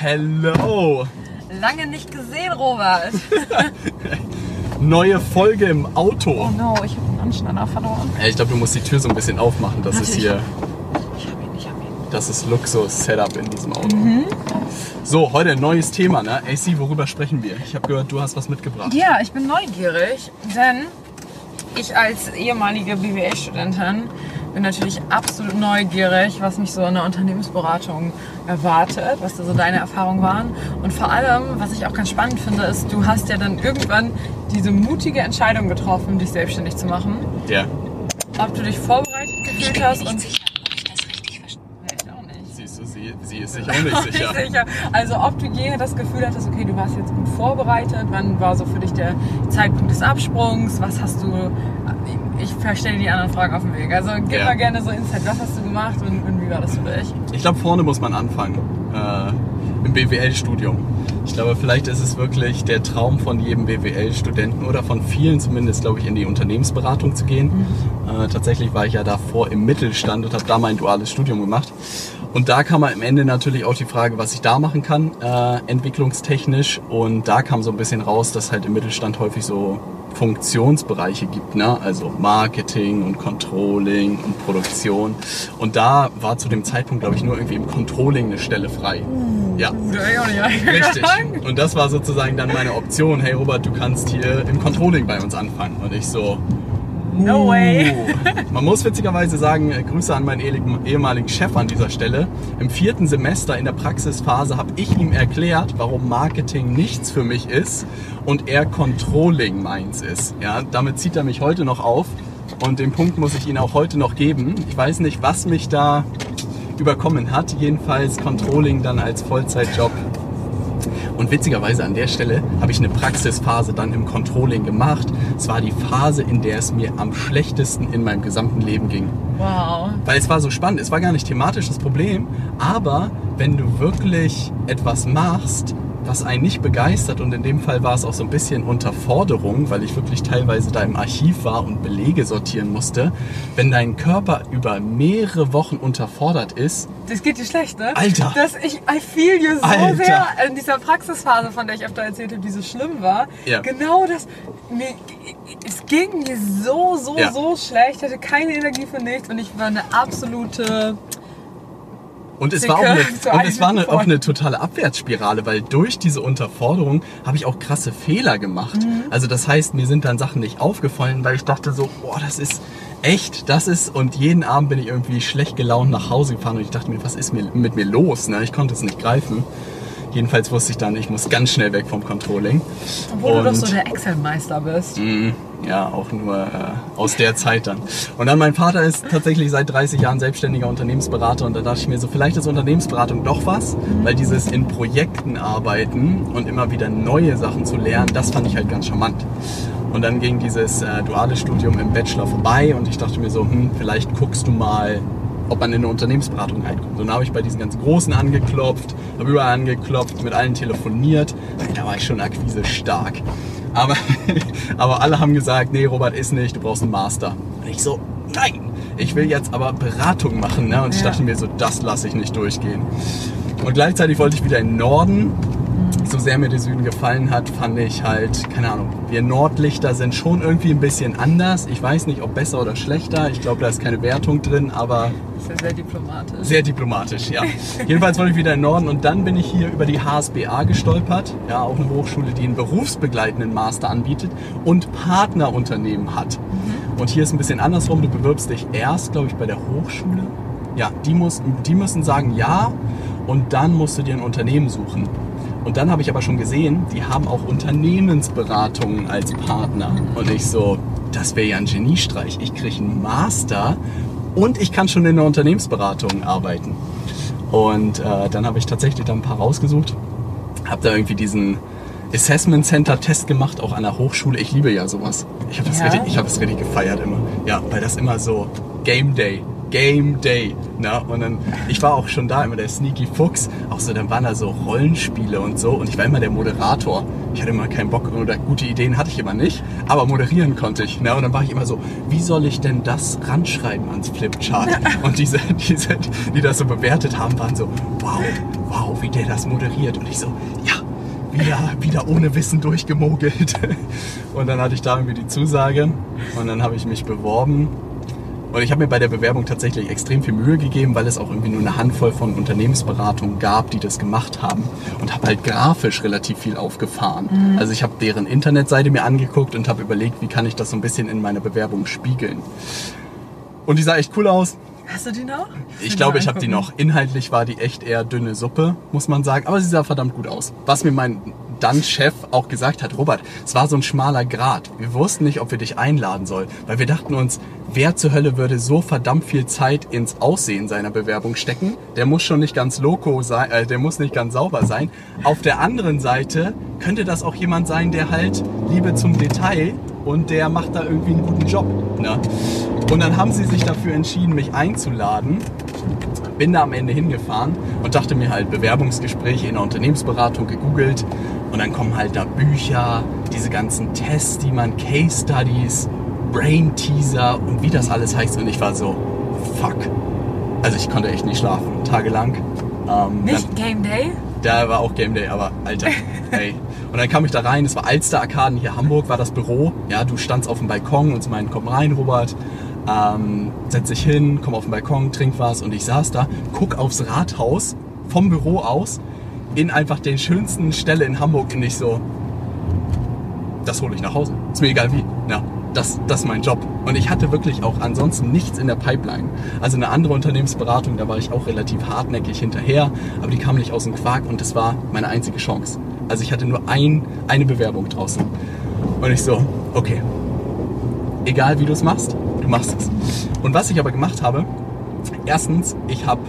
Hello! Lange nicht gesehen, Robert. Neue Folge im Auto. Oh no, ich habe den Anschneider verloren. Ich glaube, du musst die Tür so ein bisschen aufmachen. Das ist Natürlich. hier, Ich hab ihn, ich hab ihn. das ist Luxus-Setup in diesem Auto. So, heute ein neues Thema, ne? AC, worüber sprechen wir? Ich habe gehört, du hast was mitgebracht. Ja, ich bin neugierig, denn ich als ehemalige BWL-Studentin bin natürlich absolut neugierig, was mich so in der Unternehmensberatung erwartet, was da so deine Erfahrungen waren. Und vor allem, was ich auch ganz spannend finde, ist, du hast ja dann irgendwann diese mutige Entscheidung getroffen, dich selbstständig zu machen. Ja. Ob du dich vorbereitet Ich gefühlt hast nicht und sicher, ob ich das richtig verstehe. Nee, ich auch nicht. Siehst du, sie, sie ist sich auch nicht sicher. Nicht sicher. Also ob du je das Gefühl hattest, okay, du warst jetzt gut vorbereitet, wann war so für dich der Zeitpunkt des Absprungs, was hast du, ich verstehe die anderen Fragen auf dem Weg, also gib Ja. mal gerne so Insight, was hast du gemacht und, und wie war das für dich? Ich glaube, vorne muss man anfangen. Äh, Im BWL-Studium. Ich glaube, vielleicht ist es wirklich der Traum von jedem BWL-Studenten oder von vielen zumindest, glaube ich, in die Unternehmensberatung zu gehen. Äh, tatsächlich war ich ja davor im Mittelstand und habe da mein duales Studium gemacht. Und da kam am Ende natürlich auch die Frage, was ich da machen kann, äh, entwicklungstechnisch. Und da kam so ein bisschen raus, dass halt im Mittelstand häufig so Funktionsbereiche gibt, ne? also Marketing und Controlling und Produktion. Und da war zu dem Zeitpunkt, glaube ich, nur irgendwie im Controlling eine Stelle frei. Ja, ich auch nicht richtig. Und das war sozusagen dann meine Option. Hey Robert, du kannst hier im Controlling bei uns anfangen. Und ich so, No way. Man muss witzigerweise sagen, äh, Grüße an meinen ehemaligen- ehemaligen Chef an dieser Stelle. Im vierten Semester in der Praxisphase habe ich ihm erklärt, warum Marketing nichts für mich ist und er Controlling meins ist. Ja, damit zieht er mich heute noch auf und den Punkt muss ich ihm auch heute noch geben. Ich weiß nicht, was mich da überkommen hat. Jedenfalls Controlling dann als Vollzeitjob und witzigerweise an der Stelle habe ich eine Praxisphase dann im Controlling gemacht. Es war die Phase, in der es mir am schlechtesten in meinem gesamten Leben ging. Wow. Weil es war so spannend. Es war gar nicht thematisch das Problem. Aber wenn du wirklich etwas machst, was einen nicht begeistert und in dem Fall war es auch so ein bisschen Unterforderung, weil ich wirklich teilweise da im Archiv war und Belege sortieren musste. Wenn dein Körper über mehrere Wochen unterfordert ist, Das geht dir schlecht, ne? Alter. Das, ich, I feel you so Alter. sehr in dieser Praxisphase, von der ich öfter erzählt habe, die so schlimm war. Ja. Genau das. Mir, es ging mir so, so, Ja. so schlecht. Ich hatte keine Energie für nichts und ich war eine absolute. Und es Sie war auch eine, und es war eine, auch eine totale Abwärtsspirale, weil durch diese Unterforderung habe ich auch krasse Fehler gemacht. Mhm. Also das heißt, mir sind dann Sachen nicht aufgefallen, weil ich dachte so, boah, das ist echt, das ist und jeden Abend bin ich irgendwie schlecht gelaunt nach Hause gefahren und ich dachte mir, was ist mir, mit mir los? Ne? Ich konnte es nicht greifen. Jedenfalls wusste ich dann, ich muss ganz schnell weg vom Controlling. Obwohl du doch so Und- der Excel-Meister bist. Mhm. Ja, auch nur äh, aus der Zeit dann. Und dann mein Vater ist tatsächlich seit 30 Jahren selbstständiger Unternehmensberater und da dachte ich mir so, vielleicht ist Unternehmensberatung doch was, weil dieses in Projekten arbeiten und immer wieder neue Sachen zu lernen, das fand ich halt ganz charmant. Und dann ging dieses äh, duale Studium im Bachelor vorbei und ich dachte mir so, hm, vielleicht guckst du mal, ob man in eine Unternehmensberatung reinkommt. Und dann habe ich bei diesen ganz Großen angeklopft, habe überall angeklopft, mit allen telefoniert. Da war ich schon akquise stark. Aber, aber alle haben gesagt, nee, Robert ist nicht, du brauchst einen Master. Und ich so, nein, ich will jetzt aber Beratung machen. Ne? Und ich Ja. dachte mir so, das lasse ich nicht durchgehen. Und gleichzeitig wollte ich wieder in den Norden. So sehr mir der Süden gefallen hat, fand ich halt, keine Ahnung, wir Nordlichter sind schon irgendwie ein bisschen anders. Ich weiß nicht, ob besser oder schlechter. Ich glaube, da ist keine Wertung drin, aber ist ja sehr diplomatisch. sehr diplomatisch, ja. Jedenfalls wollte ich wieder in den Norden und dann bin ich hier über die HSBA gestolpert. Ja, auch eine Hochschule, die einen berufsbegleitenden Master anbietet und Partnerunternehmen hat. Und hier ist ein bisschen andersrum. Du bewirbst dich erst, glaube ich, bei der Hochschule. Ja, die, muss, die müssen sagen ja und dann musst du dir ein Unternehmen suchen. Und dann habe ich aber schon gesehen, die haben auch Unternehmensberatungen als Partner. Und ich so, das wäre ja ein Geniestreich. Ich kriege einen Master und ich kann schon in der Unternehmensberatung arbeiten. Und äh, dann habe ich tatsächlich da ein paar rausgesucht. Habe da irgendwie diesen Assessment Center Test gemacht, auch an der Hochschule. Ich liebe ja sowas. Ich habe das, Ja? richtig, ich hab das richtig gefeiert immer. Ja, weil das immer so Game Day. Game Day. Na, und dann, ich war auch schon da, immer der Sneaky Fuchs. Auch so, dann waren da so Rollenspiele und so. Und ich war immer der Moderator. Ich hatte immer keinen Bock oder gute Ideen hatte ich immer nicht. Aber moderieren konnte ich. Na, und dann war ich immer so, wie soll ich denn das ranschreiben ans Flipchart? Und diese, diese, die das so bewertet haben, waren so, wow, wow, wie der das moderiert. Und ich so, ja, wieder, wieder ohne Wissen durchgemogelt. Und dann hatte ich da irgendwie die Zusage und dann habe ich mich beworben. Und ich habe mir bei der Bewerbung tatsächlich extrem viel Mühe gegeben, weil es auch irgendwie nur eine Handvoll von Unternehmensberatungen gab, die das gemacht haben. Und habe halt grafisch relativ viel aufgefahren. Also ich habe deren Internetseite mir angeguckt und habe überlegt, wie kann ich das so ein bisschen in meiner Bewerbung spiegeln. Und die sah echt cool aus. Hast du die noch? Ich glaube, ich habe die noch. Inhaltlich war die echt eher dünne Suppe, muss man sagen. Aber sie sah verdammt gut aus. Was mir mein dann Chef auch gesagt hat, Robert, es war so ein schmaler Grat. Wir wussten nicht, ob wir dich einladen sollen, weil wir dachten uns, wer zur Hölle würde so verdammt viel Zeit ins Aussehen seiner Bewerbung stecken? Der muss schon nicht ganz loco sein, äh, der muss nicht ganz sauber sein. Auf der anderen Seite könnte das auch jemand sein, der halt Liebe zum Detail und der macht da irgendwie einen guten Job. Ne? Und dann haben sie sich dafür entschieden, mich einzuladen bin da am Ende hingefahren und dachte mir halt Bewerbungsgespräche in der Unternehmensberatung gegoogelt und dann kommen halt da Bücher, diese ganzen Tests, die man, Case Studies, Brain Teaser und wie das alles heißt und ich war so, fuck. Also ich konnte echt nicht schlafen, tagelang. Ähm, Nicht Game Day? da war auch Game Day, aber Alter, ey. Und dann kam ich da rein, es war Alster Arkaden, hier Hamburg war das Büro. Ja, du standst auf dem Balkon und sie meinten, komm rein, Robert. Ähm, setz dich hin, komm auf den Balkon, trink was. Und ich saß da, guck aufs Rathaus vom Büro aus in einfach den schönsten Stelle in Hamburg und ich so, das hole ich nach Hause. Ist mir egal wie. Ja, das, das ist mein Job. Und ich hatte wirklich auch ansonsten nichts in der Pipeline. Also eine andere Unternehmensberatung, da war ich auch relativ hartnäckig hinterher, aber die kam nicht aus dem Quark und das war meine einzige Chance. Also ich hatte nur ein, eine Bewerbung draußen. Und ich so, okay, egal wie du es machst, du machst es. Und was ich aber gemacht habe, erstens, ich habe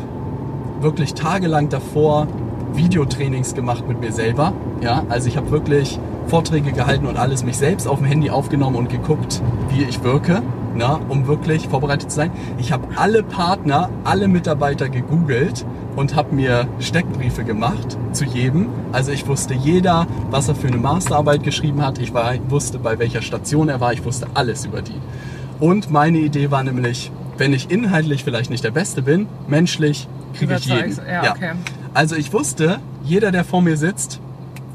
wirklich tagelang davor Videotrainings gemacht mit mir selber. Ja, also ich habe wirklich Vorträge gehalten und alles mich selbst auf dem Handy aufgenommen und geguckt, wie ich wirke, na, um wirklich vorbereitet zu sein. Ich habe alle Partner, alle Mitarbeiter gegoogelt und habe mir Steckbriefe gemacht zu jedem. Also ich wusste jeder, was er für eine Masterarbeit geschrieben hat. Ich war, wusste, bei welcher Station er war. Ich wusste alles über die. Und meine Idee war nämlich, wenn ich inhaltlich vielleicht nicht der Beste bin, menschlich kriege ich jeden. Ja, okay. Also ich wusste, jeder, der vor mir sitzt,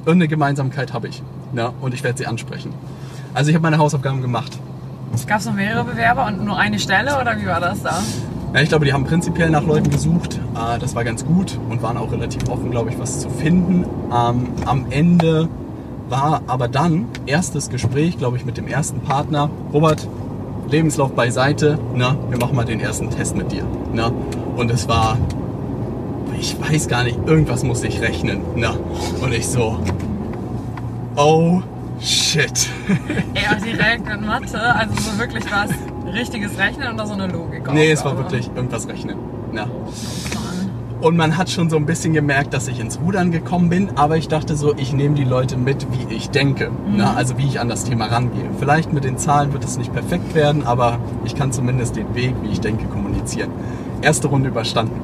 irgendeine Gemeinsamkeit habe ich. Ja, und ich werde sie ansprechen. Also ich habe meine Hausaufgaben gemacht. Gab es noch mehrere Bewerber und nur eine Stelle oder wie war das da? Ja, ich glaube, die haben prinzipiell nach Leuten gesucht. Äh, Das war ganz gut und waren auch relativ offen, glaube ich, was zu finden. Ähm, Am Ende war aber dann erstes Gespräch, glaube ich, mit dem ersten Partner. Robert, Lebenslauf beiseite. Na, wir machen mal den ersten Test mit dir. Na, und es war, ich weiß gar nicht, irgendwas muss ich rechnen. Na, und ich so, oh shit. Ey, auch direkt mit Mathe, also so wirklich was richtiges Rechnen oder so eine Logik? Nee, es war wirklich irgendwas rechnen. Na. Und man hat schon so ein bisschen gemerkt, dass ich ins Rudern gekommen bin, aber ich dachte so, ich nehme die Leute mit, wie ich denke. Na, also wie ich an das Thema rangehe. Vielleicht mit den Zahlen wird es nicht perfekt werden, aber ich kann zumindest den Weg, wie ich denke, kommunizieren. Erste Runde überstanden.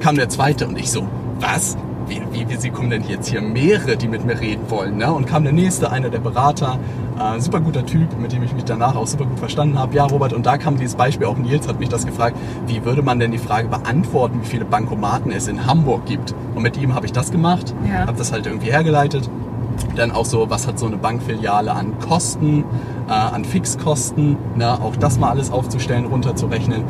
Kam der zweite und ich so, was? Wie, wie, wie sie kommen denn jetzt hier mehrere, die mit mir reden wollen? Ne? Und kam der nächste, einer der Berater, äh, super guter Typ, mit dem ich mich danach auch super gut verstanden habe. Ja, Robert, und da kam dieses Beispiel, auch Nils hat mich das gefragt, wie würde man denn die Frage beantworten, wie viele Bankomaten es in Hamburg gibt? Und mit ihm habe ich das gemacht, Ja. habe das halt irgendwie hergeleitet. Dann auch so, was hat so eine Bankfiliale an Kosten, äh, an Fixkosten, ne? auch das mal alles aufzustellen, runterzurechnen.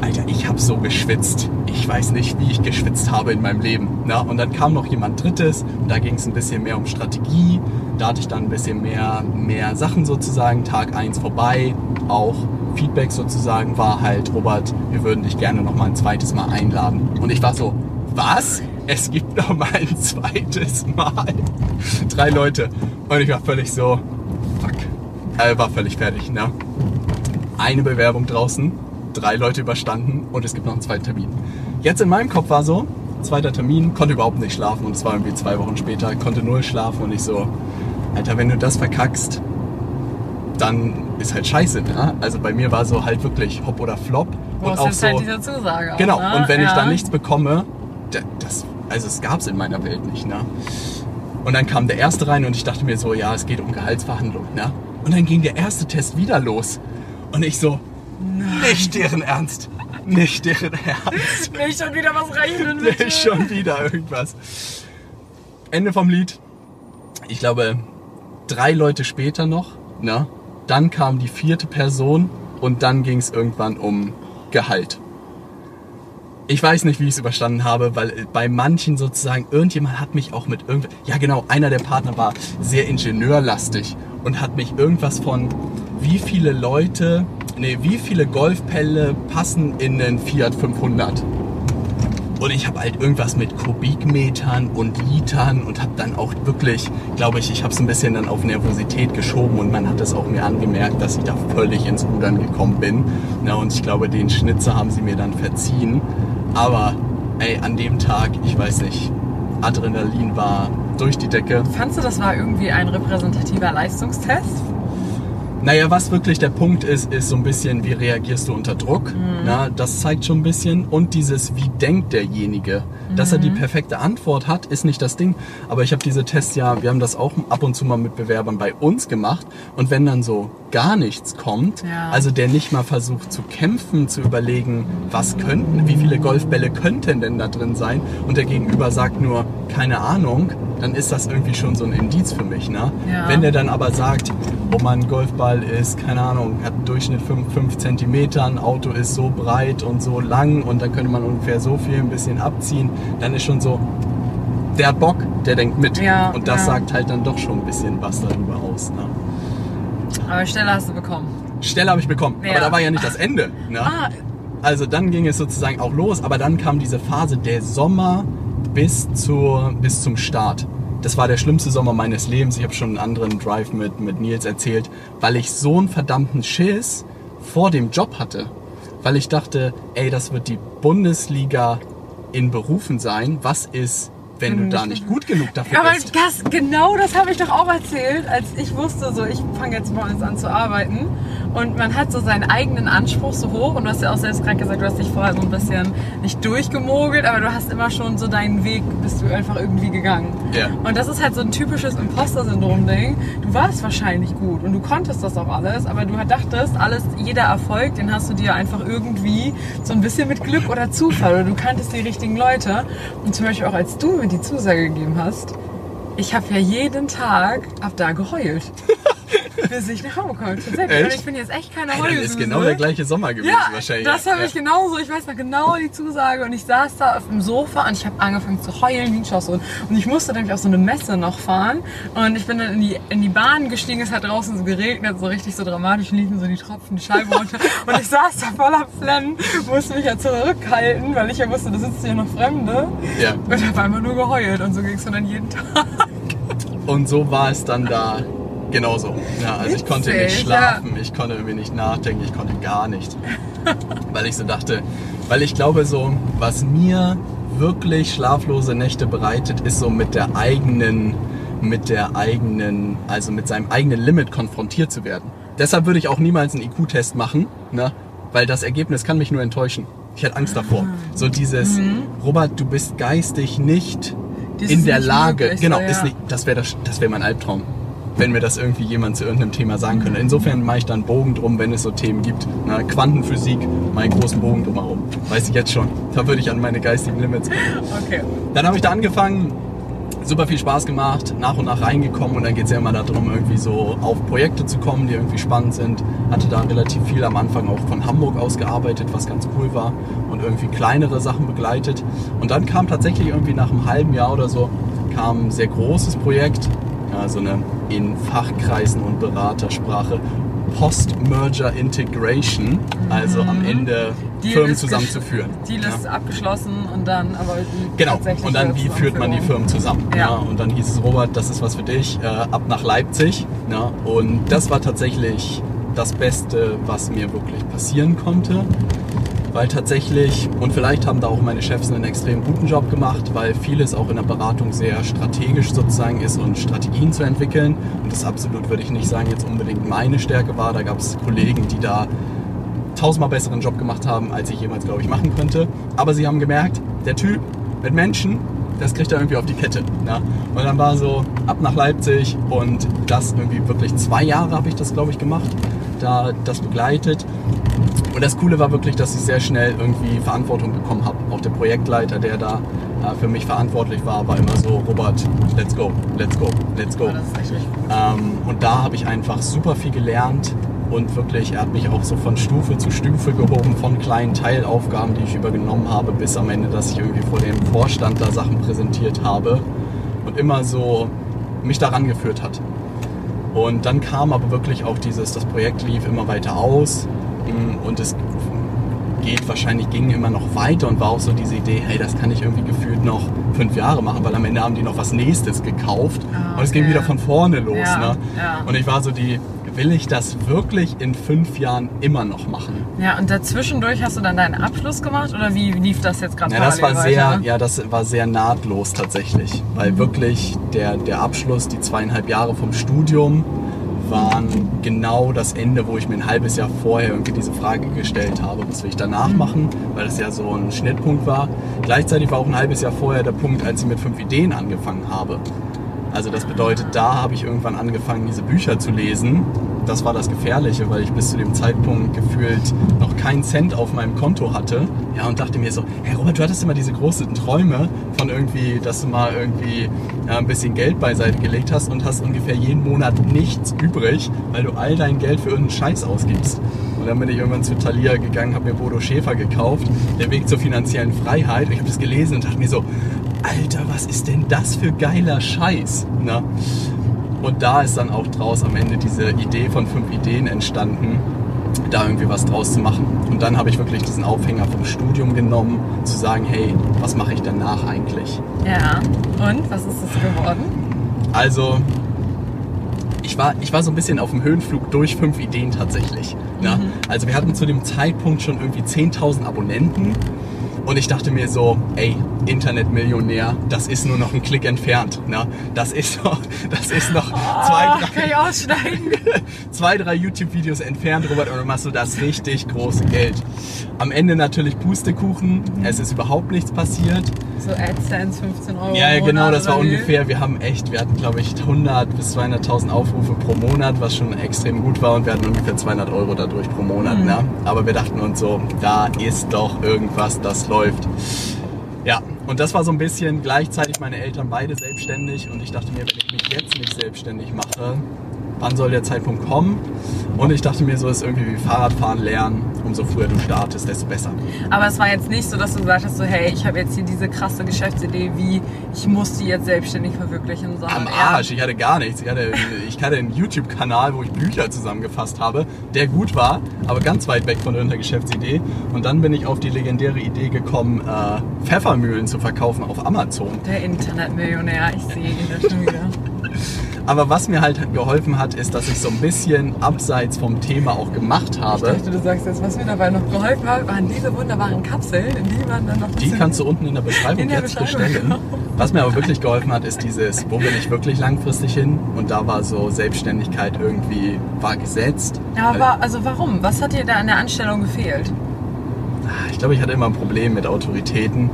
Alter, ich habe so geschwitzt. Ich weiß nicht, wie ich geschwitzt habe in meinem Leben. Na, und dann kam noch jemand Drittes und da ging es ein bisschen mehr um Strategie. Da hatte ich dann ein bisschen mehr, mehr Sachen sozusagen. Tag 1 vorbei. Auch Feedback sozusagen war halt, Robert, wir würden dich gerne noch mal ein zweites Mal einladen. Und ich war so, was? Es gibt noch mal ein zweites Mal. Drei Leute. Und ich war völlig so, fuck. War völlig fertig, ne? Eine Bewerbung draußen drei Leute überstanden und es gibt noch einen zweiten Termin. Jetzt in meinem Kopf war so, zweiter Termin, konnte überhaupt nicht schlafen und es war irgendwie zwei Wochen später, konnte null schlafen und ich so, Alter, wenn du das verkackst, dann ist halt scheiße. Ne? Also bei mir war so halt wirklich Hop oder Flop. Und auch jetzt so, halt diese Zusage. auch, genau, ne? und wenn ich ja. dann nichts bekomme, da- das, also es gab es in meiner Welt nicht. Ne? Und dann kam der erste rein und ich dachte mir so, ja, es geht um Gehaltsverhandlung. Ne? Und dann ging der erste Test wieder los. Und ich so, nicht deren Ernst. Nicht deren Ernst. Nicht schon wieder was rechnen, bitte. Nicht schon wieder irgendwas. Ende vom Lied. Ich glaube, drei Leute später noch. Ne? Dann kam die vierte Person und dann ging es irgendwann um Gehalt. Ich weiß nicht, wie ich es überstanden habe, weil äh, bei manchen sozusagen, irgendjemand hat mich auch mit irgend... Ja genau, einer der Partner war sehr ingenieurlastig und hat mich irgendwas von, wie viele Leute, nee, wie viele Golfpelle passen in einen Fiat 500. Und ich habe halt irgendwas mit Kubikmetern und Litern und habe dann auch wirklich, glaube ich, ich habe es ein bisschen dann auf Nervosität geschoben und man hat es auch mir angemerkt, dass ich da völlig ins Rudern gekommen bin. Na, und ich glaube, den Schnitzer haben sie mir dann verziehen. Aber ey, an dem Tag, ich weiß nicht, Adrenalin war durch die Decke. Fandst du, das war irgendwie ein repräsentativer Leistungstest? Naja, was wirklich der Punkt ist, ist so ein bisschen, wie reagierst du unter Druck. Mhm. Na, das zeigt schon ein bisschen. Und dieses, wie denkt derjenige. Dass er Mhm. die perfekte Antwort hat, ist nicht das Ding. Aber ich habe diese Tests ja, wir haben das auch ab und zu mal mit Bewerbern bei uns gemacht. Und wenn dann so gar nichts kommt, Ja. also der nicht mal versucht zu kämpfen, zu überlegen, was könnten, wie viele Golfbälle könnten denn da drin sein, und der Gegenüber sagt nur, keine Ahnung, dann ist das irgendwie schon so ein Indiz für mich. Ne? Ja. Wenn der dann aber sagt, oh mein Golfball ist, keine Ahnung, hat einen Durchschnitt 5, 5 cm, ein Auto ist so breit und so lang und dann könnte man ungefähr so viel ein bisschen abziehen, dann ist schon so, der hat Bock, der denkt mit. Ja, und das ja. sagt halt dann doch schon ein bisschen was darüber aus. Ne? Aber Stelle hast du bekommen. Stelle habe ich bekommen, Ja. aber da war ja nicht das Ende. Ne? Ah, Also dann ging es sozusagen auch los, aber dann kam diese Phase der Sommer bis, zur, bis zum Start. Das war der schlimmste Sommer meines Lebens. Ich habe schon einen anderen Drive mit, mit Nils erzählt, weil ich so einen verdammten Schiss vor dem Job hatte. Weil ich dachte, ey, das wird die Bundesliga in Berufen sein. Was ist, wenn du da nicht gut genug dafür Ja, aber bist? das, genau das habe ich doch auch erzählt, als ich wusste, so ich fange jetzt bei uns an zu arbeiten und man hat so seinen eigenen Anspruch so hoch und du hast ja auch selbst gerade gesagt, du hast dich vorher so ein bisschen nicht durchgemogelt, aber du hast immer schon so deinen Weg, bist du einfach irgendwie gegangen. Ja. Und das ist halt so ein typisches Imposter-Syndrom-Ding. Du warst wahrscheinlich gut und du konntest das auch alles, aber du dachtest, alles, jeder Erfolg, den hast du dir einfach irgendwie so ein bisschen mit Glück oder Zufall oder du kanntest die richtigen Leute. Und zum Beispiel auch als du mir die Zusage gegeben hast, ich habe ja jeden Tag ab da geheult. Bis ich nach Hause komme. Tatsächlich. Echt? Und ich bin jetzt echt keine Heulsuse. ist genau der gleiche Sommer gewesen Ja, wahrscheinlich. das habe ja. ich genauso. Ich weiß noch genau die Zusage und ich saß da auf dem Sofa und ich habe angefangen zu heulen wie ein Schoss. Und und ich musste nämlich auf so eine Messe noch fahren und ich bin dann in die, in die Bahn gestiegen. Es hat draußen so geregnet, so richtig so dramatisch liefen so die Tropfen, die Scheibe runter. und ich saß da voller Flennen, musste mich ja zurückhalten, weil ich ja wusste, da sitzen hier noch Fremde. Ja. Und habe einfach nur geheult und so ging es dann jeden Tag. Und so war es dann da genauso. Ja, also ich konnte nicht schlafen, ich konnte irgendwie nicht nachdenken, ich konnte gar nicht. weil ich so dachte, weil ich glaube so, was mir wirklich schlaflose Nächte bereitet, ist so mit der eigenen, mit der eigenen, also mit seinem eigenen Limit konfrontiert zu werden. Deshalb würde ich auch niemals einen IQ-Test machen, ne? weil das Ergebnis kann mich nur enttäuschen. Ich hätte Angst davor. So dieses, Robert, du bist geistig nicht Das in der Lage, genau, ist nicht, das wäre das, das wäre mein Albtraum, wenn mir das irgendwie jemand zu irgendeinem Thema sagen könnte. Insofern mache ich da einen Bogen drum, wenn es so Themen gibt. Na, Quantenphysik, meinen großen Bogen drumherum. Weiß ich jetzt schon. Da würde ich an meine geistigen Limits kommen. Okay. Dann habe ich da angefangen, super viel Spaß gemacht, nach und nach reingekommen und dann geht es ja immer darum, irgendwie so auf Projekte zu kommen, die irgendwie spannend sind. Hatte da relativ viel am Anfang auch von Hamburg aus gearbeitet, was ganz cool war und irgendwie kleinere Sachen begleitet. Und dann kam tatsächlich irgendwie nach einem halben Jahr oder so, kam ein sehr großes Projekt, ja, so eine in Fachkreisen und Beratersprache Post-Merger Integration, also am Ende Deal Firmen zusammenzuführen. Deal Ja. ist abgeschlossen und dann aber Genau, und dann wie führt man die Firmen zusammen? Ja. Ja. und dann hieß es, Robert, das ist was für dich, äh, ab nach Leipzig. Ja, und das war tatsächlich das Beste, was mir wirklich passieren konnte, weil tatsächlich, und vielleicht haben da auch meine Chefs einen extrem guten Job gemacht, weil vieles auch in der Beratung sehr strategisch sozusagen ist und Strategien zu entwickeln. Und das absolut würde ich nicht sagen, jetzt unbedingt meine Stärke war. Da gab es Kollegen, die da tausendmal besseren Job gemacht haben, als ich jemals, glaube ich, machen könnte. Aber sie haben gemerkt, der Typ mit Menschen, das kriegt er irgendwie auf die Kette. Ne? Und dann war so ab nach Leipzig und das irgendwie wirklich zwei Jahre habe ich das, glaube ich, gemacht, da das begleitet. Und das Coole war wirklich, dass ich sehr schnell irgendwie Verantwortung bekommen habe. Auch der Projektleiter, der da äh, für mich verantwortlich war, war immer so, Robert, let's go, let's go, let's go. Ja, gut. Ähm, und da habe ich einfach super viel gelernt und wirklich, er hat mich auch so von Stufe zu Stufe gehoben, von kleinen Teilaufgaben, die ich übernommen habe, bis am Ende, dass ich irgendwie vor dem Vorstand da Sachen präsentiert habe und immer so mich daran geführt hat. Und dann kam aber wirklich auch dieses, das Projekt lief immer weiter aus und es geht wahrscheinlich ging immer noch weiter und war auch so diese Idee, hey, das kann ich irgendwie gefühlt noch fünf Jahre machen, weil am Ende haben die noch was Nächstes gekauft Ah, und es ging okay. wieder von vorne los. Ja, ne? ja. Und ich war so die, will ich das wirklich in fünf Jahren immer noch machen? Ja, und dazwischendurch hast du dann deinen Abschluss gemacht oder wie lief das jetzt gerade Ja, das war sehr, weiter? ja, das war sehr nahtlos tatsächlich, weil wirklich der, der Abschluss, die zweieinhalb Jahre vom Studium waren genau das Ende, wo ich mir ein halbes Jahr vorher irgendwie diese Frage gestellt habe, was will ich danach machen, weil das ja so ein Schnittpunkt war. Gleichzeitig war auch ein halbes Jahr vorher der Punkt, als ich mit fünf Ideen angefangen habe. Also das bedeutet, da habe ich irgendwann angefangen, diese Bücher zu lesen. Das war das Gefährliche, weil ich bis zu dem Zeitpunkt gefühlt noch keinen Cent auf meinem Konto hatte. Ja, und dachte mir so, hey Robert, du hattest immer diese großen Träume von irgendwie, dass du mal irgendwie ja, ein bisschen Geld beiseite gelegt hast und hast ungefähr jeden Monat nichts übrig, weil du all dein Geld für irgendeinen Scheiß ausgibst. Und dann bin ich irgendwann zu Thalia gegangen, habe mir Bodo Schäfer gekauft, Der Weg zur finanziellen Freiheit. Und ich habe das gelesen und dachte mir so, Alter, was ist denn das für geiler Scheiß? Ne? Und da ist dann auch draus am Ende diese Idee von fünf Ideen entstanden, da irgendwie was draus zu machen. Und dann habe ich wirklich diesen Aufhänger vom Studium genommen, zu sagen, hey, was mache ich danach eigentlich? Ja, und was ist es geworden? Also, ich war, ich war so ein bisschen auf dem Höhenflug durch fünf Ideen tatsächlich. Ne? Also wir hatten zu dem Zeitpunkt schon irgendwie 10.000 Abonnenten und ich dachte mir so, ey, Internetmillionär, das ist nur noch ein Klick entfernt. Ne? Das, ist noch, das ist noch zwei, Ah, drei, zwei, drei YouTube-Videos entfernt, Robert, und dann machst du das richtig große Geld. Am Ende natürlich Pustekuchen, es ist überhaupt nichts passiert. So AdSense 15 Euro. Ja, ja, genau, das war ungefähr. Wir haben echt, wir hatten glaube ich 100 bis 200.000 Aufrufe pro Monat, was schon extrem gut war und wir hatten ungefähr 200 Euro dadurch pro Monat. Mhm. Ne? Aber wir dachten uns so, da ist doch irgendwas, das läuft. Ja, und das war so ein bisschen gleichzeitig meine Eltern beide selbstständig und ich dachte mir, wenn ich mich jetzt nicht selbstständig mache, wann soll der Zeitpunkt kommen? Und ich dachte mir, so ist irgendwie wie Fahrradfahren lernen. Umso früher du startest, desto besser. Aber es war jetzt nicht so, dass du gesagt hast, so, hey, ich habe jetzt hier diese krasse Geschäftsidee, wie ich muss die jetzt selbstständig verwirklichen. Sondern Am Arsch, ich hatte gar nichts. Ich hatte, ich hatte einen YouTube-Kanal, wo ich Bücher zusammengefasst habe, der gut war, aber ganz weit weg von irgendeiner Geschäftsidee. Und dann bin ich auf die legendäre Idee gekommen, äh, Pfeffermühlen zu verkaufen auf Amazon. Der Internetmillionär, ich sehe ihn da schon wieder. Aber was mir halt geholfen hat, ist, dass ich so ein bisschen abseits vom Thema auch gemacht Ich habe. dachte, du sagst jetzt, was mir dabei noch geholfen hat, waren diese wunderbaren Kapseln, in die man dann noch Die kannst du unten in der Beschreibung In der jetzt Beschreibung, bestellen. genau. Was mir aber wirklich geholfen hat, ist dieses, wo will ich wirklich langfristig hin? Und da war so Selbstständigkeit irgendwie, war gesetzt. Ja, aber also warum? Was hat dir da an der Anstellung gefehlt? Ich glaube, ich hatte immer ein Problem mit Autoritäten.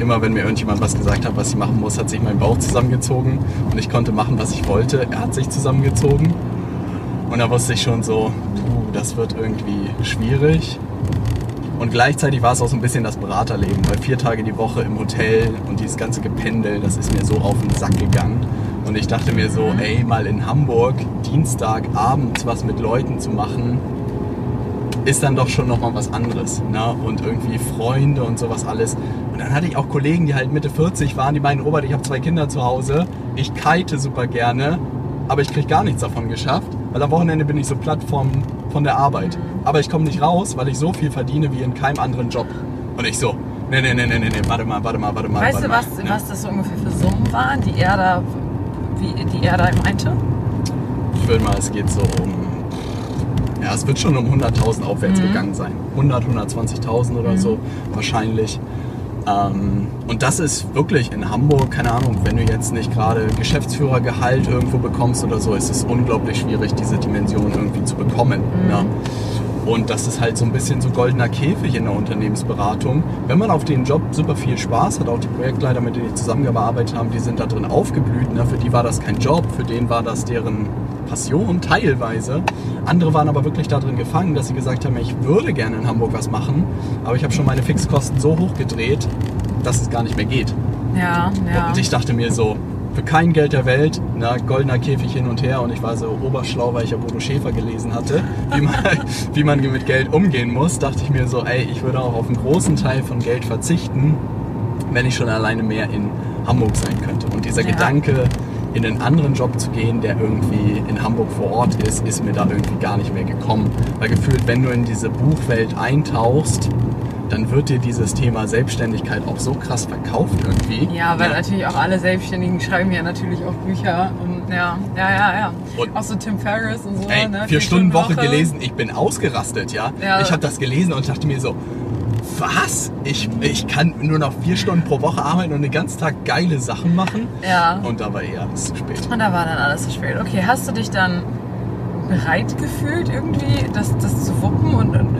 Immer wenn mir irgendjemand was gesagt hat, was ich machen muss, hat sich mein Bauch zusammengezogen und ich konnte machen, was ich wollte. Er hat sich zusammengezogen. Und da wusste ich schon so, puh, das wird irgendwie schwierig. Und gleichzeitig war es auch so ein bisschen das Beraterleben, weil vier Tage die Woche im Hotel und dieses ganze Gependel, das ist mir so auf den Sack gegangen. Und ich dachte mir so, ey, mal in Hamburg Dienstagabends was mit Leuten zu machen, ist dann doch schon nochmal was anderes. Ne? Und irgendwie Freunde und sowas alles. Und dann hatte ich auch Kollegen, die halt Mitte 40 waren, die meinen, Robert, ich habe zwei Kinder zu Hause, ich kite super gerne, aber ich kriege gar nichts davon geschafft, weil am Wochenende bin ich so platt vom, von der Arbeit. Aber ich komme nicht raus, weil ich so viel verdiene wie in keinem anderen Job. Und ich so, nee, nee, nee, nee, nee, nee, warte mal, warte mal, warte mal. Weißt warte du, mal. was, Ne? was das so ungefähr für Summen waren, die er da, wie, die er da meinte? Ich würde mal, es geht so um ja, es wird schon um 100.000 aufwärts Mhm. gegangen sein. 100, 120.000 oder so wahrscheinlich. Ähm, und das ist wirklich in Hamburg, keine Ahnung, wenn du jetzt nicht gerade Geschäftsführergehalt irgendwo bekommst oder so, ist es unglaublich schwierig, diese Dimension irgendwie zu bekommen. Ne? Und das ist halt so ein bisschen so goldener Käfig in der Unternehmensberatung. Wenn man auf den Job super viel Spaß hat, auch die Projektleiter, mit denen ich zusammengearbeitet habe, die sind da drin aufgeblüht. Ne? Für die war das kein Job, für den war das deren Passion teilweise. Andere waren aber wirklich da drin gefangen, dass sie gesagt haben, ich würde gerne in Hamburg was machen, aber ich habe schon meine Fixkosten so hoch gedreht, dass es gar nicht mehr geht. Ja, ja. Und ich dachte mir so, für kein Geld der Welt, na, goldener Käfig hin und her und ich war so oberschlau, weil ich ja Bodo Schäfer gelesen hatte, wie man, wie man mit Geld umgehen muss, dachte ich mir so, ey, ich würde auch auf einen großen Teil von Geld verzichten, wenn ich schon alleine mehr in Hamburg sein könnte. Und dieser Ja. Gedanke, in einen anderen Job zu gehen, der irgendwie in Hamburg vor Ort ist, ist mir da irgendwie gar nicht mehr gekommen. Weil gefühlt, wenn du in diese Buchwelt eintauchst, dann wird dir dieses Thema Selbstständigkeit auch so krass verkauft irgendwie. Ja, weil natürlich auch alle Selbstständigen schreiben ja natürlich auch Bücher. Und ja, ja, ja, ja. Und- auch so Tim Ferriss und so. Ey, ne? vier Stunden Woche gelesen, ich bin ausgerastet, ja. Ja. Ich habe das gelesen und dachte mir so, was? Ich, ich kann nur noch vier Stunden pro Woche arbeiten und den ganzen Tag geile Sachen machen? Ja. Und da war eh alles zu spät. Und da war dann alles zu spät. Okay, hast du dich dann bereit gefühlt irgendwie, das, das zu wuppen? Und, und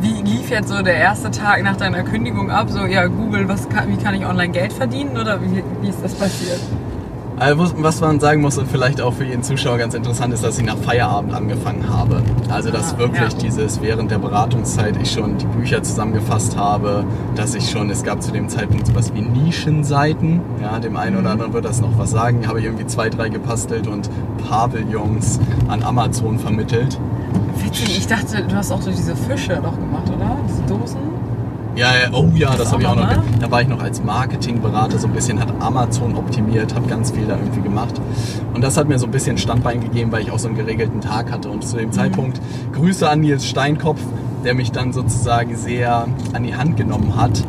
wie lief jetzt so der erste Tag nach deiner Kündigung ab? So, ja, Google, was kann, wie kann ich online Geld verdienen? Oder wie, wie ist das passiert? Also, was- man sagen muss und vielleicht auch für jeden Zuschauer ganz interessant ist, dass ich nach Feierabend angefangen habe. Also dass Ah, wirklich ja. dieses während der Beratungszeit ich schon die Bücher zusammengefasst habe, dass ich schon, es gab zu dem Zeitpunkt sowas wie Nischenseiten, ja, dem einen Mhm. oder anderen wird das noch was sagen, habe ich irgendwie zwei, drei gepastelt und Pavillons an Amazon vermittelt. Witzig, ich dachte, du hast auch so diese Fische doch gemacht, oder? Diese Dosen? Ja, ja, oh ja, das habe ich auch noch, Da war ich noch als Marketingberater so ein bisschen, hat Amazon optimiert, habe ganz viel da irgendwie gemacht. Und das hat mir so ein bisschen Standbein gegeben, weil ich auch so einen geregelten Tag hatte. Und zu dem Zeitpunkt Grüße an Nils Steinkopf, der mich dann sozusagen sehr an die Hand genommen hat.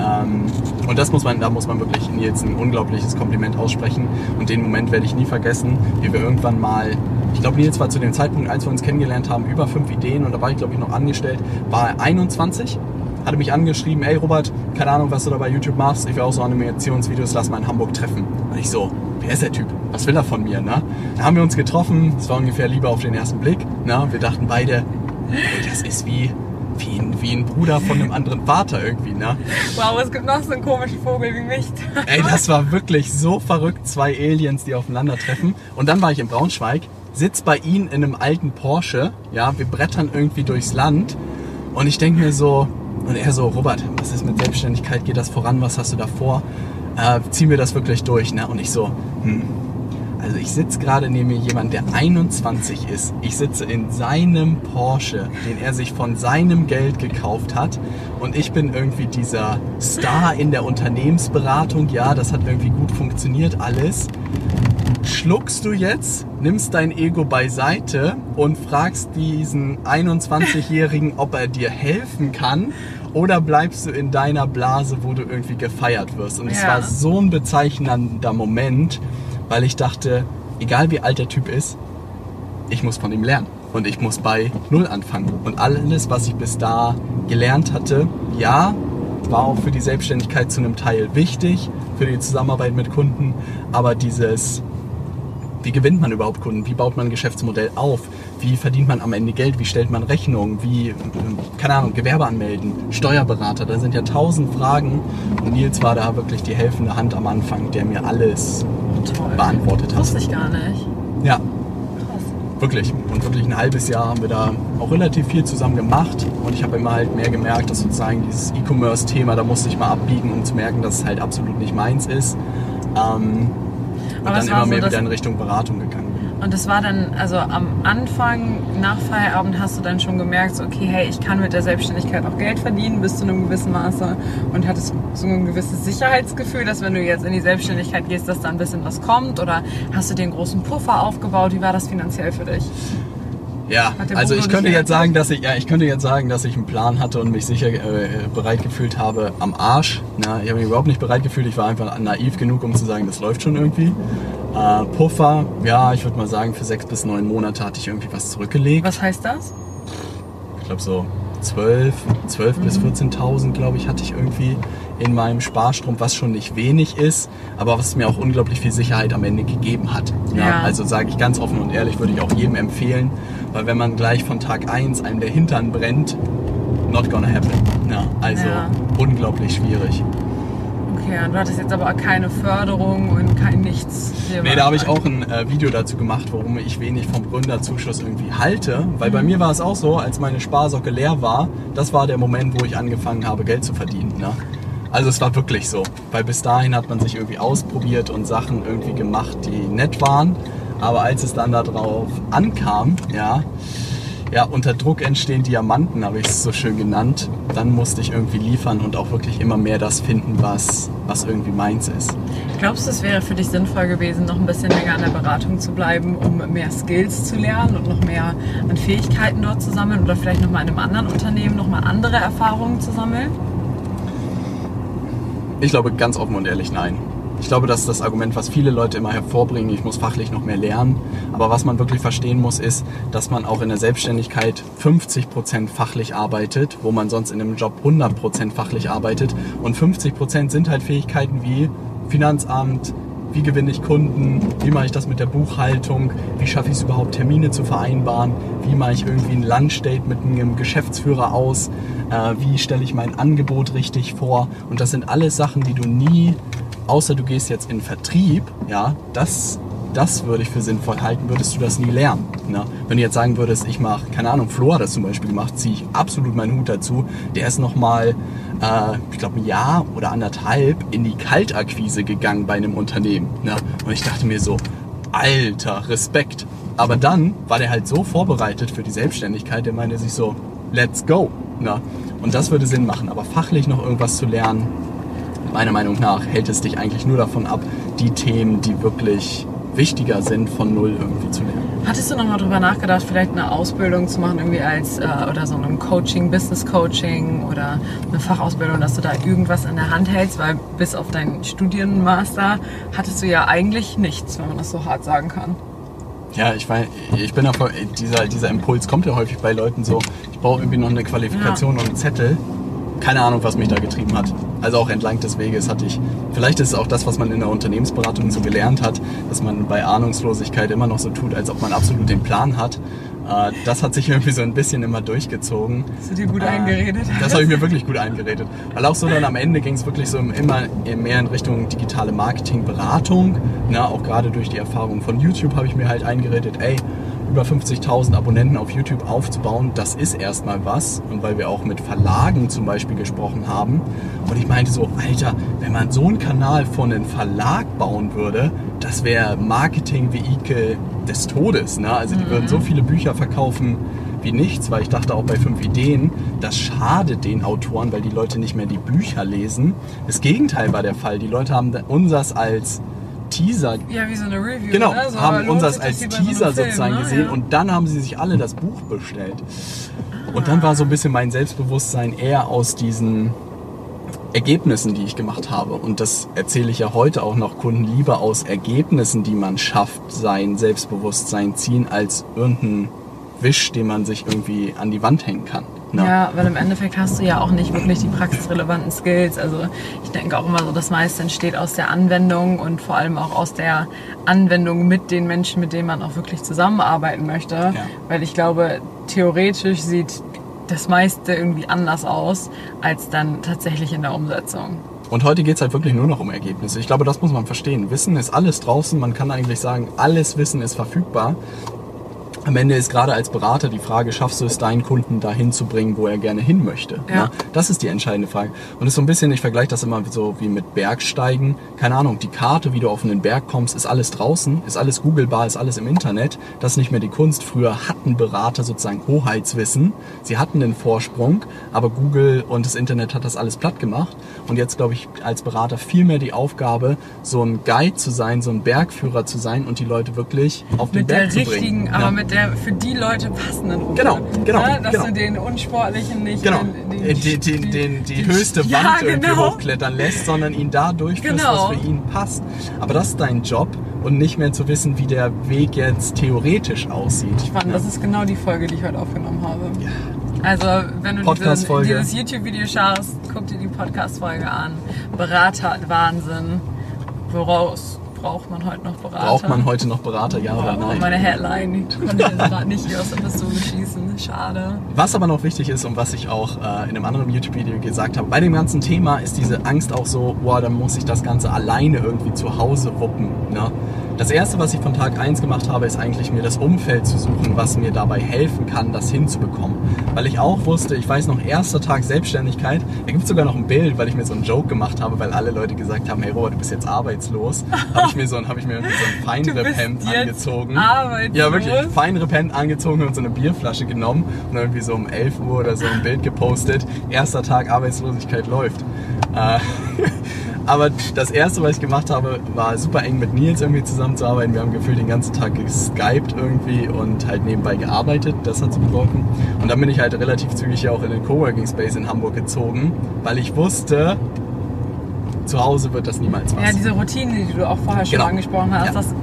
Ähm, und das muss man, da muss man wirklich Nils ein unglaubliches Kompliment aussprechen. Und den Moment werde ich nie vergessen, wie wir irgendwann mal, ich glaube Nils war zu dem Zeitpunkt, als wir uns kennengelernt haben, über fünf Ideen und da war ich glaube ich noch angestellt, war er 21 hatte mich angeschrieben, ey Robert, keine Ahnung, was du da bei YouTube machst, ich will auch so Animationsvideos, lass mal in Hamburg treffen. Und ich so, wer ist der Typ? Was will er von mir? Ne? Dann haben wir uns getroffen, es war ungefähr Liebe auf den ersten Blick. Ne? Wir dachten beide, ey, das ist wie, wie, ein, wie ein Bruder von einem anderen Vater irgendwie. Ne? Wow, es gibt noch so einen komischen Vogel wie mich. Ey, das war wirklich so verrückt, zwei Aliens, die aufeinandertreffen. Und dann war ich in Braunschweig, sitz bei ihnen in einem alten Porsche, ja, wir brettern irgendwie durchs Land und ich denke mir so, und er so, Robert, was ist mit Selbstständigkeit, geht das voran, was hast du da vor? Äh, ziehen wir das wirklich durch, ne? Und ich so, hm, also ich sitze gerade neben mir jemand, der 21 ist. Ich sitze in seinem Porsche, den er sich von seinem Geld gekauft hat. Und ich bin irgendwie dieser Star in der Unternehmensberatung. Ja, das hat irgendwie gut funktioniert alles. Schluckst du jetzt, nimmst dein Ego beiseite und fragst diesen 21-Jährigen, ob er dir helfen kann? Oder bleibst du in deiner Blase, wo du irgendwie gefeiert wirst? Und es Ja. war so ein bezeichnender Moment, weil ich dachte, egal wie alt der Typ ist, ich muss von ihm lernen. Und ich muss bei Null anfangen. Und alles, was ich bis da gelernt hatte, ja, war auch für die Selbstständigkeit zu einem Teil wichtig, für die Zusammenarbeit mit Kunden. Aber dieses, wie gewinnt man überhaupt Kunden? Wie baut man ein Geschäftsmodell auf? Wie verdient man am Ende Geld? Wie stellt man Rechnungen? Wie, äh, keine Ahnung, Gewerbe anmelden? Steuerberater? Da sind ja tausend Fragen. Und Nils war da wirklich die helfende Hand am Anfang, der mir alles Toll. beantwortet hat. Wusste ich gar nicht. Ja, Krass. Wirklich. Und wirklich ein halbes Jahr haben wir da auch relativ viel zusammen gemacht. Und ich habe immer halt mehr gemerkt, dass sozusagen dieses E-Commerce-Thema, da musste ich mal abbiegen, um zu merken, dass es halt absolut nicht meins ist. Ähm, und Aber dann immer mehr wieder in Richtung Beratung gegangen. Und das war dann, also am Anfang, nach Feierabend, hast du dann schon gemerkt, so, okay, hey, ich kann mit der Selbstständigkeit auch Geld verdienen bis zu einem gewissen Maße und hattest so ein gewisses Sicherheitsgefühl, dass wenn du jetzt in die Selbstständigkeit gehst, dass da ein bisschen was kommt oder hast du einen großen Puffer aufgebaut? Wie war das finanziell für dich? Ja, also ich könnte jetzt sagen, dass ich, ja, ich könnte jetzt sagen, dass ich einen Plan hatte und mich sicher äh, bereit gefühlt habe am Arsch. Na, ich habe mich überhaupt nicht bereit gefühlt. Ich war einfach naiv genug, um zu sagen, das läuft schon irgendwie. Äh, Puffer, ja, ich würde mal sagen, für sechs bis neun Monate hatte ich irgendwie was zurückgelegt. Was heißt das? glaube so 12, 12 bis 14.000, glaube ich, hatte ich irgendwie in meinem Sparstrom, was schon nicht wenig ist, aber was mir auch unglaublich viel Sicherheit am Ende gegeben hat. Ja, Ja. Also sage ich ganz offen und ehrlich, würde ich auch jedem empfehlen, weil wenn man gleich von Tag 1 einem der Hintern brennt, not gonna happen. Ja, also unglaublich schwierig. Okay, und du hattest jetzt aber keine Förderung und kein Nichts. Nee, da habe ich auch ein äh, Video dazu gemacht, warum ich wenig vom Gründerzuschuss irgendwie halte. Weil Mhm. bei mir war es auch so, als meine Sparsocke leer war, das war der Moment, wo ich angefangen habe, Geld zu verdienen. Ne? Also es war wirklich so. Weil bis dahin hat man sich irgendwie ausprobiert und Sachen irgendwie gemacht, die nett waren. Aber als es dann darauf ankam, ja, ja, unter Druck entstehen Diamanten, habe ich es so schön genannt. Dann musste ich irgendwie liefern und auch wirklich immer mehr das finden, was, was irgendwie meins ist. Glaubst du, es wäre für dich sinnvoll gewesen, noch ein bisschen länger an der Beratung zu bleiben, um mehr Skills zu lernen und noch mehr an Fähigkeiten dort zu sammeln oder vielleicht noch mal in einem anderen Unternehmen noch mal andere Erfahrungen zu sammeln? Ich glaube ganz offen und ehrlich nein. Ich glaube, das ist das Argument, was viele Leute immer hervorbringen. Ich muss fachlich noch mehr lernen. Aber was man wirklich verstehen muss, ist, dass man auch in der Selbstständigkeit 50% fachlich arbeitet, wo man sonst in einem Job 100% fachlich arbeitet. Und 50% sind halt Fähigkeiten wie Finanzamt, wie gewinne ich Kunden, wie mache ich das mit der Buchhaltung, wie schaffe ich es überhaupt, Termine zu vereinbaren, wie mache ich irgendwie ein Lunchdate mit einem Geschäftsführer aus, äh, wie stelle ich mein Angebot richtig vor. Und das sind alles Sachen, die du nie, außer du gehst jetzt in Vertrieb, ja, das, das würde ich für sinnvoll halten, würdest du das nie lernen. Ne? Wenn du jetzt sagen würdest, ich mache, keine Ahnung, Flo hat das zum Beispiel gemacht, ziehe ich absolut meinen Hut dazu. Der ist nochmal, äh, ich glaube, ein Jahr oder anderthalb in die Kaltakquise gegangen bei einem Unternehmen. Ne? Und ich dachte mir so, alter, Respekt. Aber dann war der halt so vorbereitet für die Selbstständigkeit, der meinte sich so, let's go. Ne? Und das würde Sinn machen. Aber fachlich noch irgendwas zu lernen, meiner Meinung nach hält es dich eigentlich nur davon ab, die Themen, die wirklich wichtiger sind, von null irgendwie zu lernen. Hattest du noch mal drüber nachgedacht, vielleicht eine Ausbildung zu machen, irgendwie als äh, oder so ein Coaching, Business Coaching oder eine Fachausbildung, dass du da irgendwas in der Hand hältst, weil bis auf deinen Studienmaster hattest du ja eigentlich nichts, wenn man das so hart sagen kann. Ja, ich weiß, ich bin auch, dieser, dieser Impuls kommt ja häufig bei Leuten so, ich brauche irgendwie noch eine Qualifikation und einen Zettel. Keine Ahnung, was mich da getrieben hat. Also auch entlang des Weges hatte ich, vielleicht ist es auch das, was man in der Unternehmensberatung so gelernt hat, dass man bei Ahnungslosigkeit immer noch so tut, als ob man absolut den Plan hat. Äh, Das hat sich irgendwie so ein bisschen immer durchgezogen. Hast du dir gut Äh, eingeredet? Das habe ich mir wirklich gut eingeredet. Weil auch so dann am Ende ging es wirklich so immer mehr in Richtung digitale Marketingberatung. Na, auch gerade durch die Erfahrung von YouTube habe ich mir halt eingeredet, ey, über 50.000 Abonnenten auf YouTube aufzubauen, das ist erstmal was. Und weil wir auch mit Verlagen zum Beispiel gesprochen haben. Und ich meinte so, Alter, wenn man so einen Kanal von einem Verlag bauen würde, das wäre Marketing-Vehikel des Todes. Ne? Also die würden so viele Bücher verkaufen wie nichts, weil ich dachte auch bei fünf Ideen, das schadet den Autoren, weil die Leute nicht mehr die Bücher lesen. Das Gegenteil war der Fall. Die Leute haben unsers als Teaser ja, wie so eine Review. Genau, ne? so, haben uns das als bei so Teaser Film, sozusagen ne? gesehen Ja. und dann haben sie sich alle das Buch bestellt. Und dann war so ein bisschen mein Selbstbewusstsein eher aus diesen Ergebnissen, die ich gemacht habe. Und das erzähle ich ja heute auch noch Kunden lieber aus Ergebnissen, die man schafft, sein Selbstbewusstsein ziehen, als irgendein Wisch, den man sich irgendwie an die Wand hängen kann. Ne? Ja, weil im Endeffekt hast du ja auch nicht wirklich die praxisrelevanten Skills. Also ich denke auch immer so, das meiste entsteht aus der Anwendung und vor allem auch aus der Anwendung mit den Menschen, mit denen man auch wirklich zusammenarbeiten möchte. Weil ich glaube, theoretisch sieht das meiste irgendwie anders aus, als dann tatsächlich in der Umsetzung. Und heute geht es halt wirklich nur noch um Ergebnisse. Ich glaube, das muss man verstehen. Wissen ist alles draußen. Man kann eigentlich sagen, alles Wissen ist verfügbar. Am Ende ist gerade als Berater die Frage, schaffst du es, deinen Kunden dahin zu bringen, wo er gerne hin möchte? Ja. Ne? Das ist die entscheidende Frage. Und es ist so ein bisschen, ich vergleiche das immer so wie mit Bergsteigen. Keine Ahnung, die Karte, wie du auf einen Berg kommst, ist alles draußen, ist alles googlebar, ist alles im Internet. Das ist nicht mehr die Kunst. Früher hatten Berater sozusagen Hoheitswissen. Sie hatten den Vorsprung, aber Google und das Internet hat das alles platt gemacht. Und jetzt, glaube ich, als Berater viel mehr die Aufgabe, so ein Guide zu sein, so ein Bergführer zu sein und die Leute wirklich auf den Mit der Berg zu richtigen, bringen. aber Ja. mit der für die Leute passenden Route. Genau, genau, Ne? Dass genau. du den unsportlichen nicht Genau, in- Äh, die, die, die, die, höchste Wand ja, irgendwie genau. hochklettern lässt, sondern ihn da durchführst, Genau. was für ihn passt. Aber das ist dein Job und nicht mehr zu wissen, wie der Weg jetzt theoretisch aussieht. Spannend, das ist genau die Folge, die ich heute aufgenommen habe. Also, wenn du dieses YouTube-Video schaust, guck dir die Podcast-Folge an. Berater, Wahnsinn. Woraus braucht man heute noch Berater? Braucht man heute noch Berater, ja oder Boah, nein? Meine Headline, konnte ich gerade nicht hier aus der Pistole schießen. Schade. Was aber noch wichtig ist und was ich auch äh, in einem anderen YouTube-Video gesagt habe, bei dem ganzen Thema ist diese Angst auch so, boah, dann muss ich das Ganze alleine irgendwie zu Hause wuppen. Ne? Das erste, was ich von Tag 1 gemacht habe, ist eigentlich mir das Umfeld zu suchen, was mir dabei helfen kann, das hinzubekommen. Weil ich auch wusste, ich weiß noch, erster Tag Selbstständigkeit, da gibt es sogar noch ein Bild, weil ich mir so einen Joke gemacht habe, weil alle Leute gesagt haben, hey Robert, du bist jetzt arbeitslos. habe ich mir so habe ich mir so ein Feinripp-Hemd jetzt angezogen. arbeitslos? Ja, wirklich. Feinripp-Hemd angezogen und so eine Bierflasche genommen und dann irgendwie so um 11 Uhr oder so ein Bild gepostet. Erster Tag Arbeitslosigkeit läuft. Äh, aber das erste, was ich gemacht habe, war super eng mit Nils irgendwie zusammenzuarbeiten. Wir haben gefühlt den ganzen Tag geskypt irgendwie und halt nebenbei gearbeitet. Das hat so geholfen. Und dann bin ich halt relativ zügig ja auch in den Coworking Space in Hamburg gezogen, weil ich wusste, zu Hause wird das niemals was. Ja, diese Routine, die du auch vorher schon Genau. angesprochen hast, Ja. das,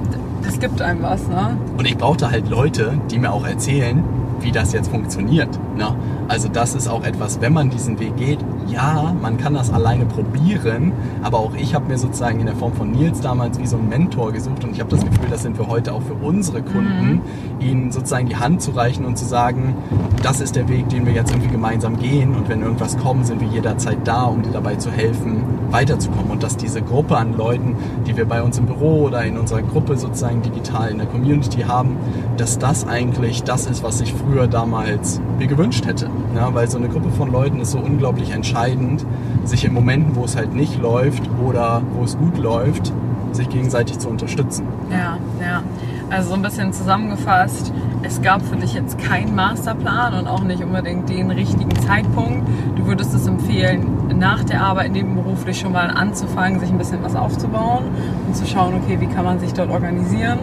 das gibt einem was, ne? Und ich brauchte halt Leute, die mir auch erzählen, wie das jetzt funktioniert. Ne? Also das ist auch etwas, wenn man diesen Weg geht, ja, man kann das alleine probieren, aber auch ich habe mir sozusagen in der Form von Nils damals wie so einen Mentor gesucht und ich habe das Gefühl, das sind wir heute auch für unsere Kunden, ihnen sozusagen die Hand zu reichen und zu sagen, das ist der Weg, den wir jetzt irgendwie gemeinsam gehen und wenn irgendwas kommt, sind wir jederzeit da, um dir dabei zu helfen, weiterzukommen und dass diese Gruppe an Leuten, die wir bei uns im Büro oder in unserer Gruppe sozusagen digital in der Community haben, dass das eigentlich das ist, was ich früher damals mir gewünscht hätte. Ja, weil so eine Gruppe von Leuten ist so unglaublich entscheidend, sich in Momenten, wo es halt nicht läuft oder wo es gut läuft, sich gegenseitig zu unterstützen. Ja, ja. Also so ein bisschen zusammengefasst, es gab für dich jetzt keinen Masterplan und auch nicht unbedingt den richtigen Zeitpunkt. Du würdest es empfehlen, nach der Arbeit nebenberuflich schon mal anzufangen, sich ein bisschen was aufzubauen und zu schauen, okay, wie kann man sich dort organisieren.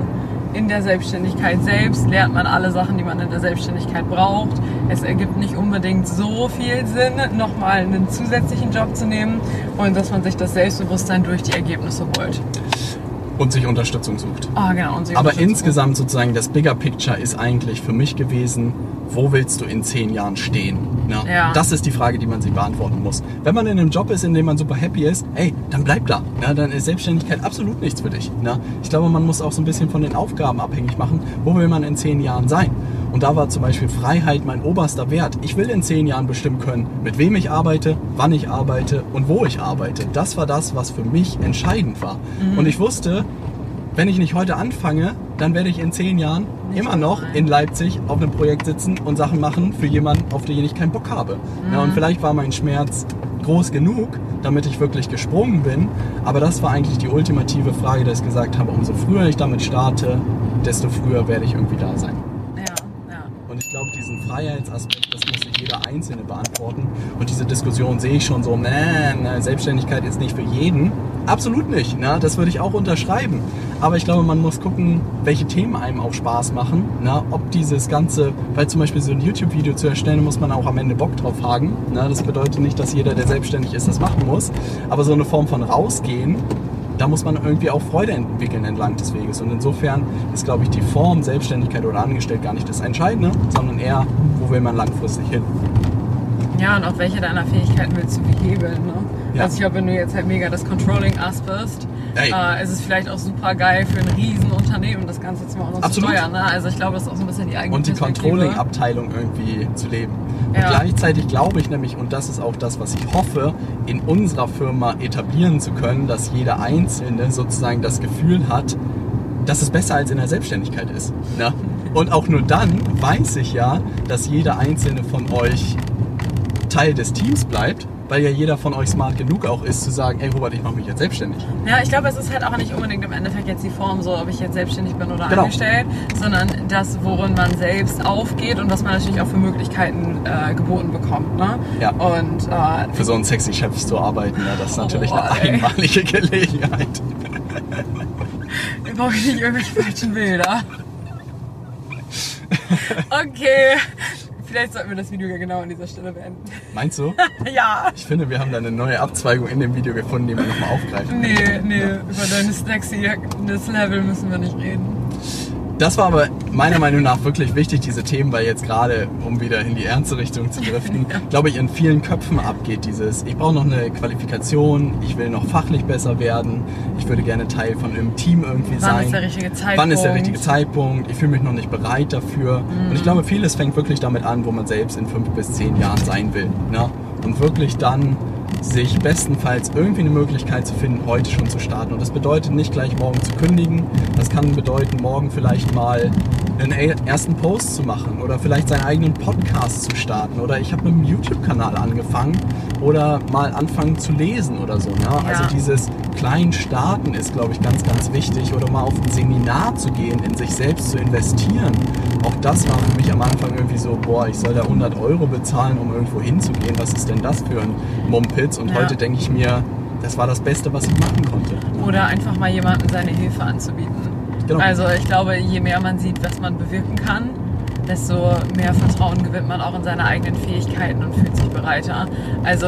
In der Selbstständigkeit selbst lernt man alle Sachen, die man in der Selbstständigkeit braucht. Es ergibt nicht unbedingt so viel Sinn, nochmal einen zusätzlichen Job zu nehmen und dass man sich das Selbstbewusstsein durch die Ergebnisse holt. Und sich Unterstützung sucht. Ah, genau. Aber insgesamt sozusagen das Bigger Picture ist eigentlich für mich gewesen, wo willst du in zehn Jahren stehen? Ja. Das ist die Frage, die man sich beantworten muss. Wenn man in einem Job ist, in dem man super happy ist, ey, dann bleib da. Ne? Dann ist Selbstständigkeit absolut nichts für dich. Ne? Ich glaube, man muss auch so ein bisschen von den Aufgaben abhängig machen, wo will man in zehn Jahren sein? Und da war zum Beispiel Freiheit mein oberster Wert. Ich will in zehn Jahren bestimmen können, mit wem ich arbeite, wann ich arbeite und wo ich arbeite. Das war das, was für mich entscheidend war. Mhm. Und ich wusste, wenn ich nicht heute anfange, dann werde ich in zehn Jahren Nicht immer noch in Leipzig auf einem Projekt sitzen und Sachen machen für jemanden, auf den ich keinen Bock habe. Ja, Mhm. und vielleicht war mein Schmerz groß genug, damit ich wirklich gesprungen bin. Aber das war eigentlich die ultimative Frage, dass ich gesagt habe, umso früher ich damit starte, desto früher werde ich irgendwie da sein. Ja, ja. Und ich glaube, diesen Freiheitsaspekt, das muss sich jeder Einzelne beantworten. Und diese Diskussion sehe ich schon so, man, Selbstständigkeit ist nicht für jeden. Absolut nicht, ne? das würde ich auch unterschreiben. Aber ich glaube, man muss gucken, welche Themen einem auch Spaß machen. Ne? Ob dieses Ganze, weil zum Beispiel so ein YouTube-Video zu erstellen, muss man auch am Ende Bock drauf haben. Ne? Das bedeutet nicht, dass jeder, der selbstständig ist, das machen muss. Aber so eine Form von rausgehen, da muss man irgendwie auch Freude entwickeln entlang des Weges. Und insofern ist, glaube ich, die Form Selbstständigkeit oder Angestellt gar nicht das Entscheidende, sondern eher, wo will man langfristig hin. Ja, und auf welche deiner Fähigkeiten willst du behebeln? Ne? Ja. Also ich glaube, wenn du jetzt halt mega das Controlling-Ass bist. Äh, ist es vielleicht auch super geil für ein Riesenunternehmen, das Ganze zu machen und zu Absolut. steuern. Ne? Also ich glaube, das ist auch so ein bisschen die eigene Und die. Controlling-Abteilung irgendwie zu leben. Und Ja. gleichzeitig glaube ich nämlich, und das ist auch das, was ich hoffe, in unserer Firma etablieren zu können, dass jeder Einzelne sozusagen das Gefühl hat, dass es besser als in der Selbstständigkeit ist. Ne? Und auch nur dann weiß ich ja, dass jeder Einzelne von euch Teil des Teams bleibt, weil ja jeder von euch smart genug auch ist, zu sagen, ey Robert, ich mache mich jetzt selbstständig. Ja, ich glaube, es ist halt auch nicht unbedingt im Endeffekt jetzt die Form so, ob ich jetzt selbstständig bin oder Genau. angestellt, sondern das, worin man selbst aufgeht und was man natürlich auch für Möglichkeiten äh, geboten bekommt. Ne? Ja. Und äh, Für so einen sexy Chef zu arbeiten, ja, das ist natürlich Boah, eine ey. einmalige Gelegenheit. wir brauchen nicht irgendwelche falschen Bilder. Okay. Vielleicht sollten wir das Video ja genau an dieser Stelle beenden. Meinst du? Ja. Ich finde, wir haben da eine neue Abzweigung in dem Video gefunden, die wir nochmal aufgreifen. Nee, nee, über deine Sexiness-Level müssen wir nicht reden. Das war aber meiner Meinung nach wirklich wichtig, diese Themen, weil jetzt gerade, um wieder in die ernste Richtung zu driften, ja. glaube ich, in vielen Köpfen abgeht dieses, ich brauche noch eine Qualifikation, ich will noch fachlich besser werden, ich würde gerne Teil von einem Team irgendwie Wann sein. Wann ist der richtige Zeitpunkt? Wann ist der richtige Zeitpunkt? Ich fühle mich noch nicht bereit dafür. Mhm. Und ich glaube, vieles fängt wirklich damit an, wo man selbst in fünf bis zehn Jahren sein will. Ne? Und wirklich dann sich bestenfalls irgendwie eine Möglichkeit zu finden, heute schon zu starten. Und das bedeutet nicht gleich morgen zu kündigen. Das kann bedeuten, morgen vielleicht mal einen ersten Post zu machen oder vielleicht seinen eigenen Podcast zu starten. Oder ich habe mit einem YouTube-Kanal angefangen oder mal anfangen zu lesen oder so. Ne? Ja. Also dieses klein starten ist, glaube ich, ganz, ganz wichtig. Oder mal auf ein Seminar zu gehen, in sich selbst zu investieren. Auch das war für mich am Anfang irgendwie so, boah, ich soll da 100 Euro bezahlen, um irgendwo hinzugehen. Was ist denn das für ein Mumpitz? Und ja. heute denke ich mir, das war das Beste, was ich machen konnte. Oder einfach mal jemandem seine Hilfe anzubieten. Genau. Also ich glaube, je mehr man sieht, was man bewirken kann, desto mehr Vertrauen gewinnt man auch in seine eigenen Fähigkeiten und fühlt sich bereiter. Also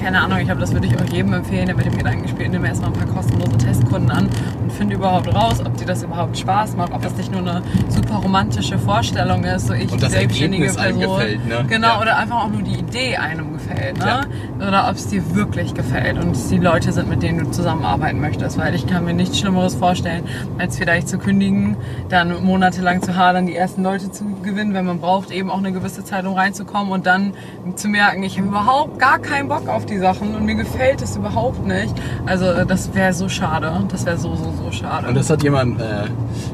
keine Ahnung, ich glaube, das würde ich auch jedem empfehlen, der mit dem Gedanken spielt, nimm erstmal ein paar kostenlose Testkunden an und finde überhaupt raus, ob dir das überhaupt Spaß macht, ob das nicht nur eine super romantische Vorstellung ist, so ich und das selbstständige Person. Gefällt, ne? Genau, ja. oder einfach auch nur die Idee einem gefällt, ne? Ja. Oder ob es dir wirklich gefällt und es die Leute sind, mit denen du zusammenarbeiten möchtest, weil ich kann mir nichts Schlimmeres vorstellen, als vielleicht zu kündigen, dann monatelang zu hadern, die ersten Leute zu gewinnen, wenn man braucht eben auch eine gewisse Zeit, um reinzukommen und dann zu merken, ich habe überhaupt gar keinen Bock auf die Sachen und mir gefällt es überhaupt nicht. Also äh, das wäre so schade. Das wäre so, so, so schade. Und das hat jemand, äh,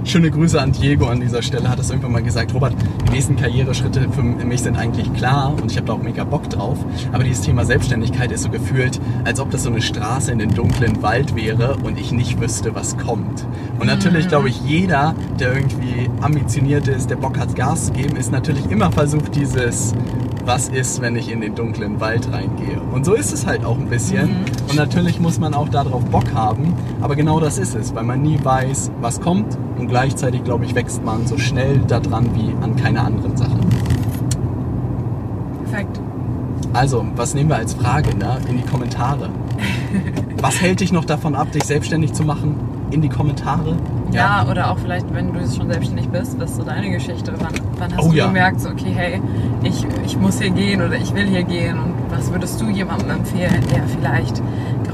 schöne Grüße an Diego an dieser Stelle, hat das irgendwann mal gesagt, Robert, die nächsten Karriereschritte für mich sind eigentlich klar und ich habe da auch mega Bock drauf. Aber dieses Thema Selbstständigkeit ist so gefühlt, als ob das so eine Straße in den dunklen Wald wäre und ich nicht wüsste, was kommt. Und natürlich mhm. glaube ich, jeder, der irgendwie ambitioniert ist, der Bock hat, Gas zu geben, ist natürlich immer versucht, dieses was ist, wenn ich in den dunklen Wald reingehe. Und so ist es halt auch ein bisschen. Mhm. Und natürlich muss man auch darauf Bock haben. Aber genau das ist es, weil man nie weiß, was kommt. Und gleichzeitig, glaube ich, wächst man so schnell daran wie an keiner anderen Sache. Perfekt. Also, was nehmen wir als Frage ne? in die Kommentare? was hält dich noch davon ab, dich selbstständig zu machen? In die Kommentare. Ja, ja oder auch vielleicht, wenn du schon selbstständig bist, was ist so deine Geschichte? Wann, wann hast oh, du ja. gemerkt, so, okay, hey, ich, ich muss hier gehen oder ich will hier gehen? Und was würdest du jemandem empfehlen, der vielleicht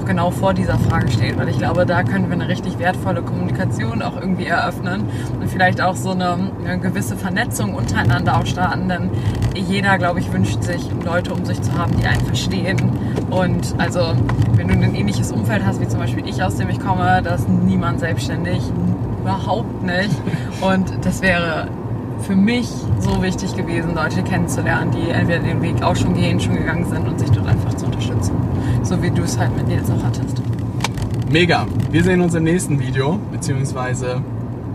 auch genau vor dieser Frage steht? Weil ich glaube, da können wir eine richtig wertvolle Kommunikation auch irgendwie eröffnen und vielleicht auch so eine, eine gewisse Vernetzung untereinander auch starten. Denn jeder, glaube ich, wünscht sich, Leute um sich zu haben, die einen verstehen. Und also, wenn du ein ähnliches Umfeld hast, wie zum Beispiel ich, aus dem ich komme, da ist niemand selbstständig, überhaupt nicht. Und das wäre für mich so wichtig gewesen, Leute kennenzulernen, die entweder den Weg auch schon gehen, schon gegangen sind und sich dort einfach zu unterstützen. So wie du es halt mit Nils auch hattest. Mega. Wir sehen uns im nächsten Video, beziehungsweise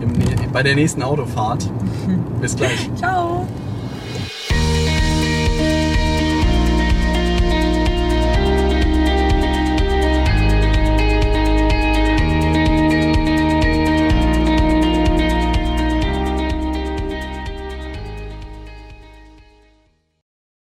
im, bei der nächsten Autofahrt. Bis gleich. Ciao.